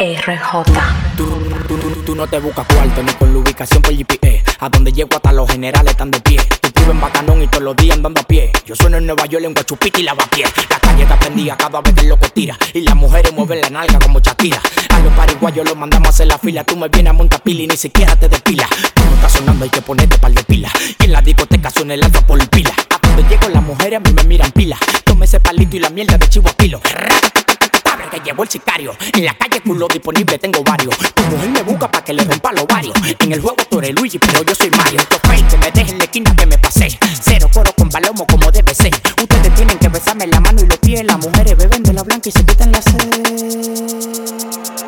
RJ. Tú, tú, tú, tú no te buscas cuarto ni con la ubicación por GPS. A donde llego hasta los generales están de pie. Tú vives en Bacanón y todos los días andando a pie. Yo sueno en Nueva York en Guachupita y lavapié. La calle está prendida cada vez que loco tira. Y las mujeres mueven la nalga como Shakira. A los pariguayos los mandamos a hacer la fila. Tú me vienes a montar pila y ni siquiera te despila. Tú no estás sonando, hay que ponerte par de pila. Y en la discoteca suena el alfa por pila. A donde llego las mujeres a mí me miran pila. Tome ese palito y la mierda de chivo a kilo que llevó el sicario. En la calle culo disponible tengo varios. Tu mujer me busca para que le rompa los varios. En el juego tú eres Luigi, pero yo soy Mario. Estos que me dejen la esquina que me pasé. Cero coro con palomo como debe ser. Ustedes tienen que besarme la mano y los pies. Las mujeres beben de la blanca y se quitan la sed.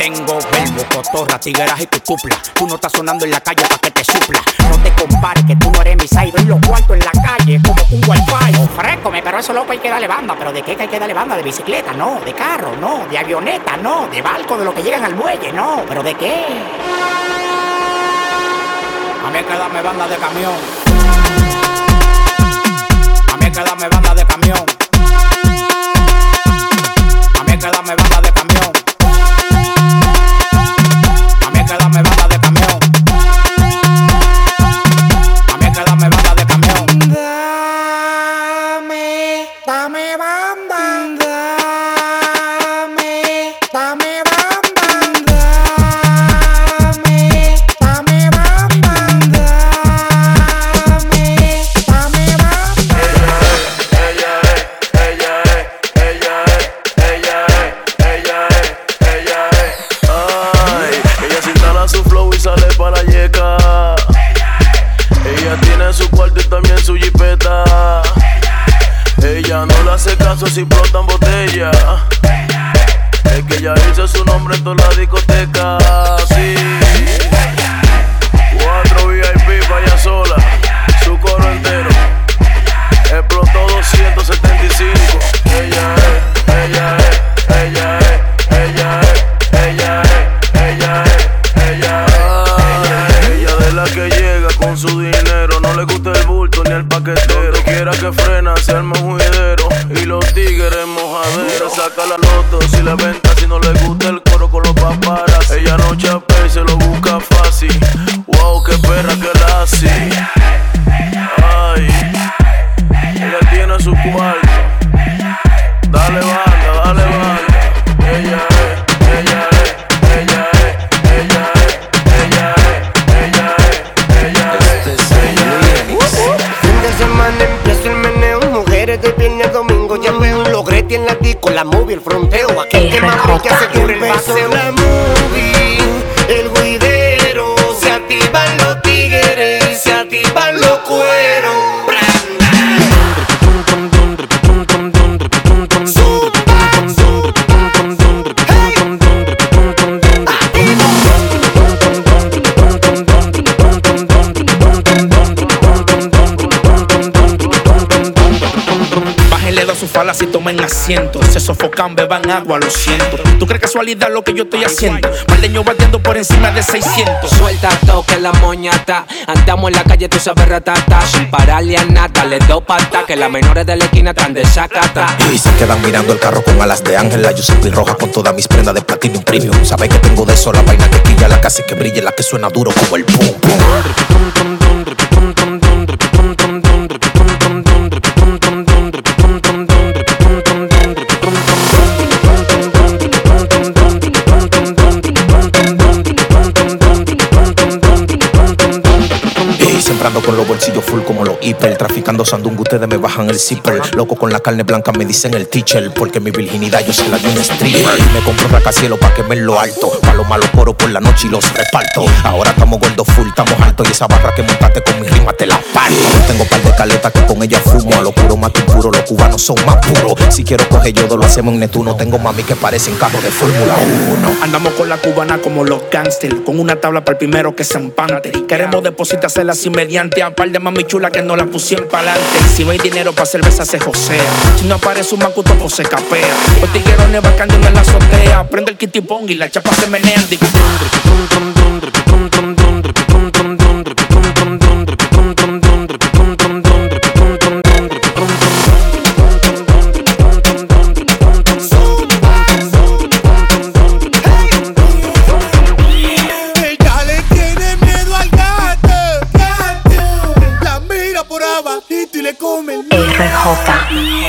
Tengo verbo, cotorra, tigueras y tu cupla. Tú no estás sonando en la calle para que te supla. No te compares que tú no eres mi side. Y los cuartos en la calle como un wifi. Ofrécome, pero eso loco hay que darle banda. ¿Pero de qué hay que darle banda? ¿De bicicleta? No. ¿De carro? No. ¿De avioneta? No. ¿De barco? ¿De lo que llegan al muelle? No. ¿Pero de qué? A mí hay que darme banda de camión. A mí hay que darme banda de camión. Ella no le hace caso si explotan botella. Es que ella hizo su nombre en toda la discoteca. Sí. Cuatro VIP para ella sola. Su coro entero. Explotó 275. Saca la loto Y tomen asiento. Se sofocan, beban agua, lo siento. ¿Tú crees casualidad lo que yo estoy haciendo? Maldeño batiendo por encima de 600. Suelta toque la moñata. Andamos en la calle, tú sabes ratata. Sin pararle a nata, le do pata. Que las menores de la esquina están de sacata. Y se quedan mirando el carro con alas de ángel La Giuseppe roja con todas mis prendas de platinum premium Sabes que tengo de eso la vaina que quilla La casa que brille, la que suena duro como el pum pum con los bolsillos full como los hiper Traficando sandungo, ustedes me bajan el zipper. Loco con la carne blanca me dicen el teacher Porque mi virginidad yo se la di un stripper. Me compro racacielo pa' que me lo alto. Pa' los malos coros por la noche y los reparto. Ahora estamos gordos full, estamos altos. Y esa barra que montaste con mi rima te la parto. Tengo par de caletas que con ella fumo. A lo puro más que puro, los cubanos son más puros. Si quiero coger yodo lo hacemos en Netuno Tengo mami que parecen carros de Fórmula 1 Andamos con la cubana como los gangsters. Con una tabla para el primero que se empante. Queremos depositársela así mediante a par de mami chula que no la pusieron pa'lante. Si no hay dinero para cerveza se josea. Si no aparece un macuto pues se capea. Los tiguerones bacando en la azotea. Prende el kitipong y la chapa se menean. Digo, ไ后ค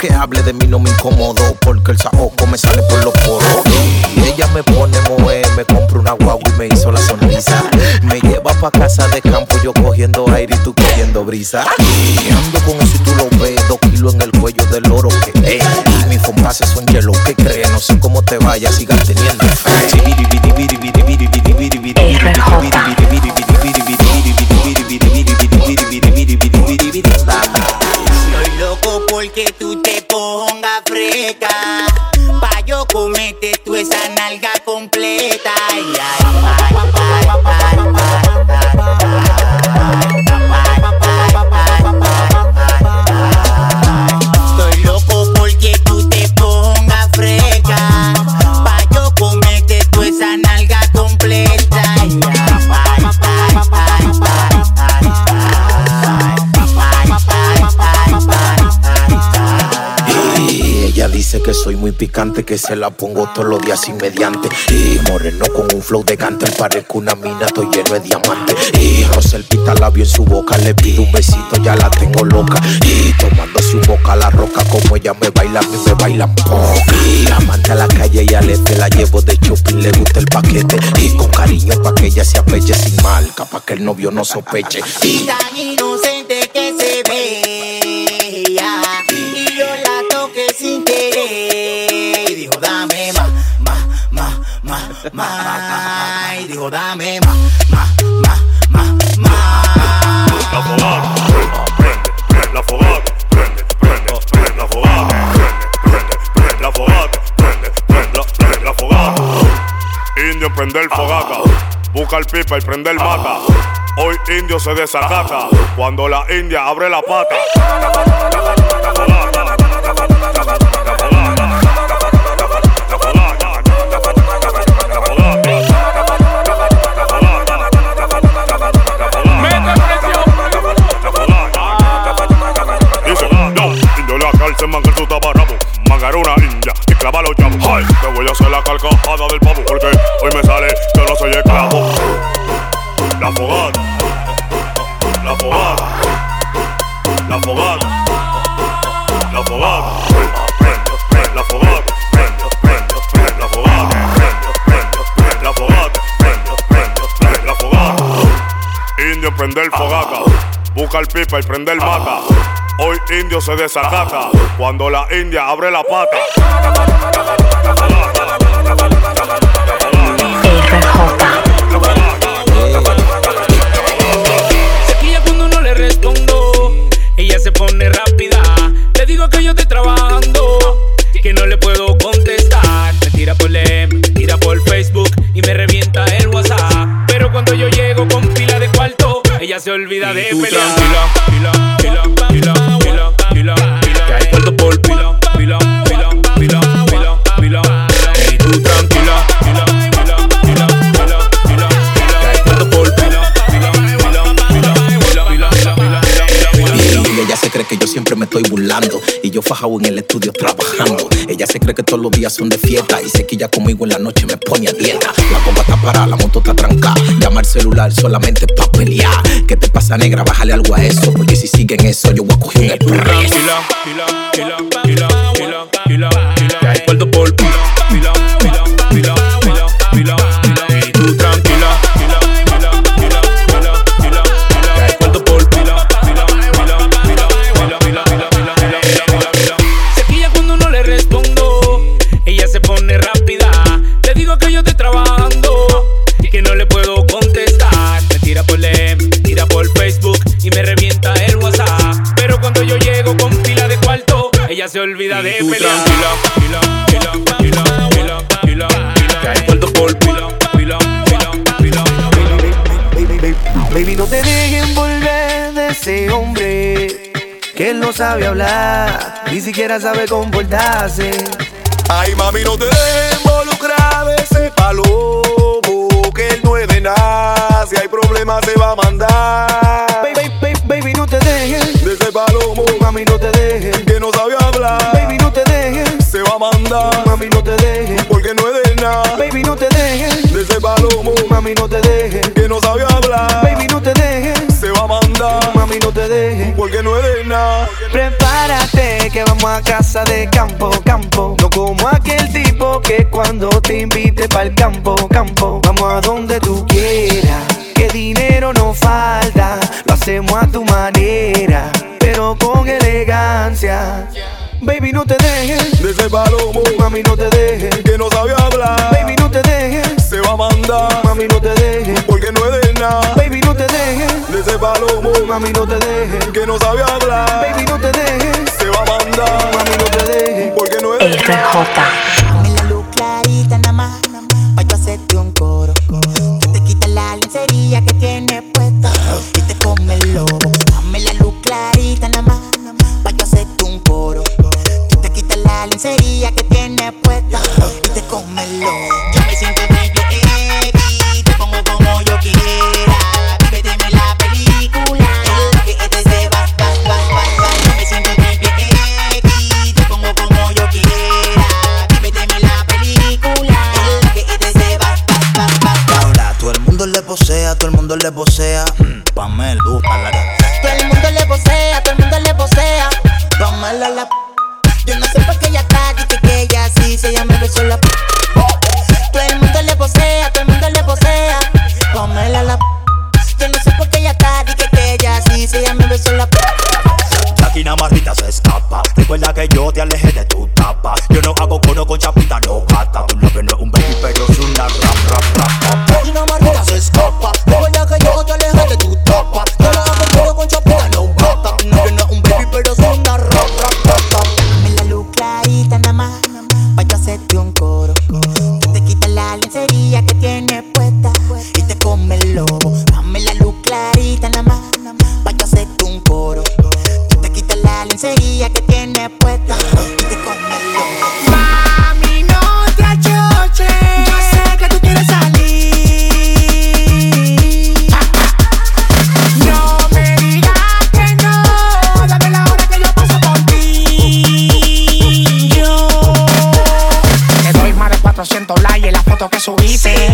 Que hable de mí no me incomodo, porque el saoco me sale por los poros. Ella me pone moe, me compra una guagua y me hizo la sonrisa. Me lleva pa' casa de campo, yo cogiendo aire y tú cogiendo brisa. Ando con eso y tú lo ves, dos kilos en el cuello del oro que es. Mis compases son hielo, ¿qué crees? No sé cómo te vayas, sigas teniendo que tú que se la pongo todos los días sin mediante. Y moreno con un flow de cante, parezco una mina, estoy lleno de diamantes. Y Rosel pita labio en su boca, le pido un besito, ya la tengo loca. Y tomándose un boca la roca, como ella me baila, a me bailan poca. Y amante a la calle y al este la llevo de shopping, le gusta el paquete. Y con cariño pa' que ella se apeche sin marca, pa' que el novio no sospeche. Y tan inocente que se veía más, y dijo dame más, más, más, más, más. La fogata, prende, prende, la fogata, prende, prende, prende, la fogata, prende, prende, la fogata, prende, prende, prende, la fogata. Indio prende el fogata, busca el pipa y prende el mata. Hoy indio se desacata cuando la india abre la pata. Busca el pipa y prende el mata. Hoy indio se desacata cuando la india abre la pata. Se quilla cuando no le respondo. Ella se pone rápida. Le digo que yo estoy trabajando. Que no le puedo contestar. Me tira por me tira por Facebook y me revienta el WhatsApp. Pero cuando yo llego con ella se olvida de pelear. Tranquila, estoy burlando. Y yo fajado en el estudio trabajando. Ella se cree que todos los días son de fiesta. Y sé que ella conmigo en la noche me pone a dieta. La bomba está parada, la moto está trancada. Llama al celular solamente pa' pelear. ¿Qué te pasa, negra? Bájale algo a eso. Porque si siguen eso, yo voy a coger el. Tranquila, ese hombre que él no sabe hablar, ni siquiera sabe comportarse. Ay, mami, no te involucrar de ese palomo que él no es de nada. Si hay problemas, se va a mandar. Baby, baby, baby, no te dejes. De ese palomo Mami, no te dejes. que no sabe hablar. Baby, no te dejes. Se va a mandar Mami, no te dejes. porque no es de nada. Baby, no te dejes. De ese palomo Mami, no te dejes. que no sabe hablar. Baby, no te dejes. Se va a mandar manda. Mami, no te dejes. Porque no eres nada. Prepárate que vamos a casa de campo, campo. No como aquel tipo que cuando te invite el campo, campo. Vamos a donde tú quieras. Que dinero no falta. Lo hacemos a tu manera. Pero con elegancia. Baby, no te dejes. De ese palomo. Mami, no te dejes. Que no sabe hablar. Baby, no te dejes. Se va a mandar. Mami, no te dejes. Porque no eres nada. Baby, no te dejes. De ese palomo. Mami, no te dejes. Que no sabe hablar. Baby, no te dejes. Se va a mandar. Mami, no te dejes. Porque no eres RJ. Dame la luz clarita nada más, pa' yo hacerte un coro. Tú te quitas la lencería que tienes puesta y te come el lobo. Dame la luz la lencería que tienes puesta y te come el lobo. Mami, no te achoches. Yo sé que tú quieres salir. No me digas que no. Dame la hora que yo paso por ti. Yo. Te doy más de 400 likes en la foto que subiste. Y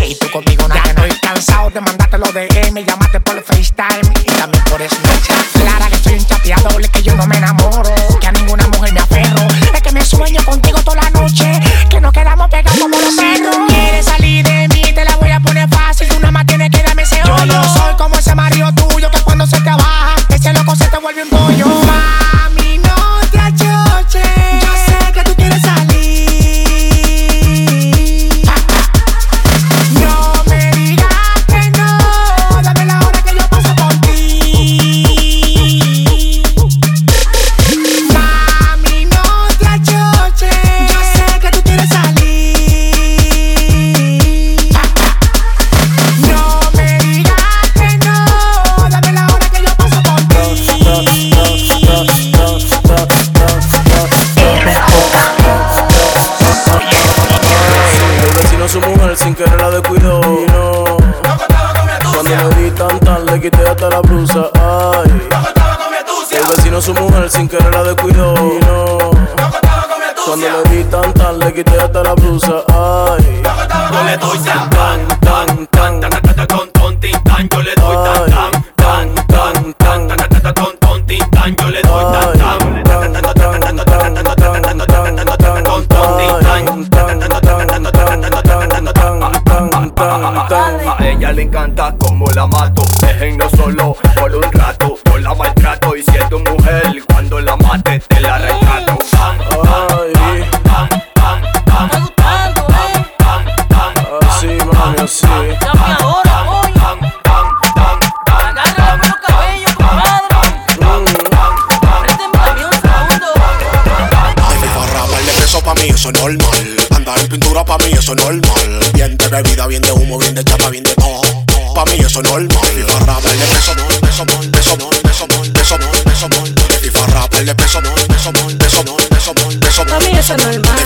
como la mato. Déjenlo solo por un rato, yo la maltrato y siendo mujer, cuando la mate te la rescato. Así, mami, así. Eso normal, andar pintura para mí, eso normal. Bien de bebida, bien de humo, bien de chapa, bien fue normal. De peso, peso, peso, peso, peso, peso, de peso, peso, peso, peso, es normal.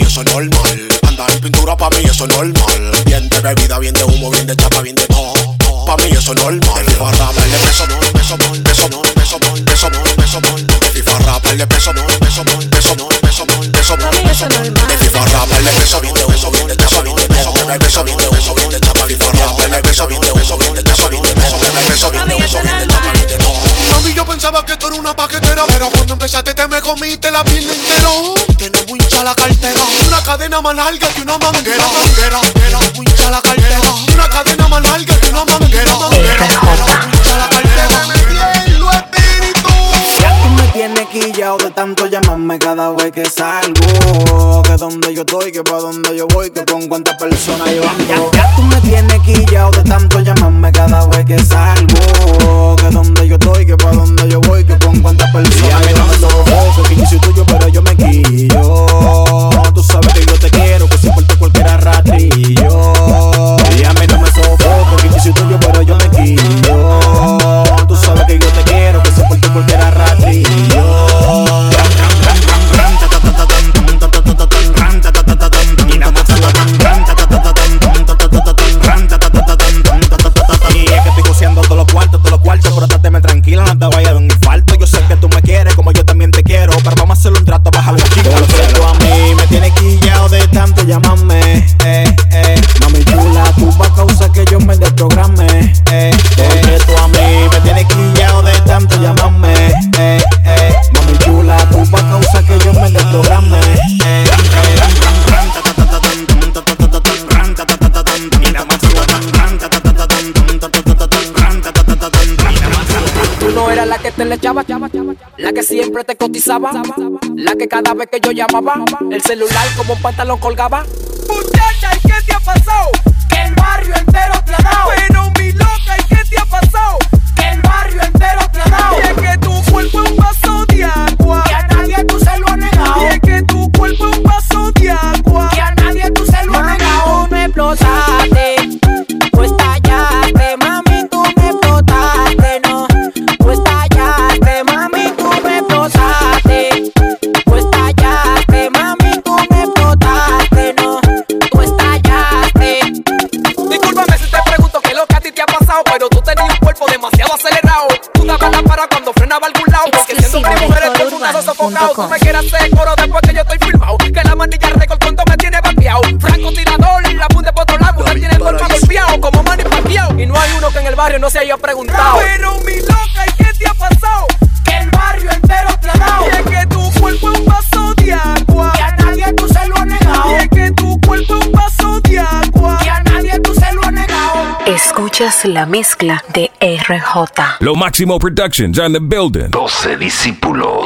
Eso es normal. Andar en pintura pa' mí eso es normal. Bien de bebida, bien de humo, bien de chapa, bien de todo. Pa' mí eso es normal. FIFA rap, el de peso, no, peso, no, peso, no, peso, no, peso, no, peso, no. De FIFA rap, el de peso, no, peso, no, peso, no, peso, no, peso, no, peso, no. De FIFA rap, el de peso, bien de humo, bien de chapa, bien de todo. De peso, bien de humo, bien de chapa, FIFA rap, el de peso, bien de humo, bien de chapa, bien de todo. De peso, bien de humo, bien de chapa, bien de todo. Mami, yo pensaba que tú eras una paquetera Pero cuando empezaste te me comiste la piel entero Hincha la cartera. Una cadena más larga que una manguera. Manguera, manguera, muy hincha la cartera. Una cadena más larga que una manguera. Manguera, hincha la cartera. Lo espíritu. Ya tú me tienes quillao de tanto llamarme cada vez que salgo. Que donde yo estoy, que pa' donde yo voy, que con cuántas personas yo ando. Ya, ya tú me tienes quillao de tanto llamarme cada vez que salgo. Que donde yo estoy, que pa' donde yo voy, que con cuántas personas yo ando. Que yo soy tuyo, pero yo me quillo. Tú sabes que yo te quiero, que si por tu cualquiera ratillo. Y a mí no me sofoco, que yo soy tuyo, pero yo me quillo. La que siempre te cotizaba, la que cada vez que yo llamaba, el celular como un pantalón colgaba. Muchacha, ¿y qué te ha pasado? Que el barrio entero te ha dado. Pero mi loca, ¿y qué te ha pasado? Que el barrio entero te ha dado. Y es que tu cuerpo es un vaso de agua. Escuchas la mezcla de RJ. Lo Máximo Productions in the building. 12 discípulos.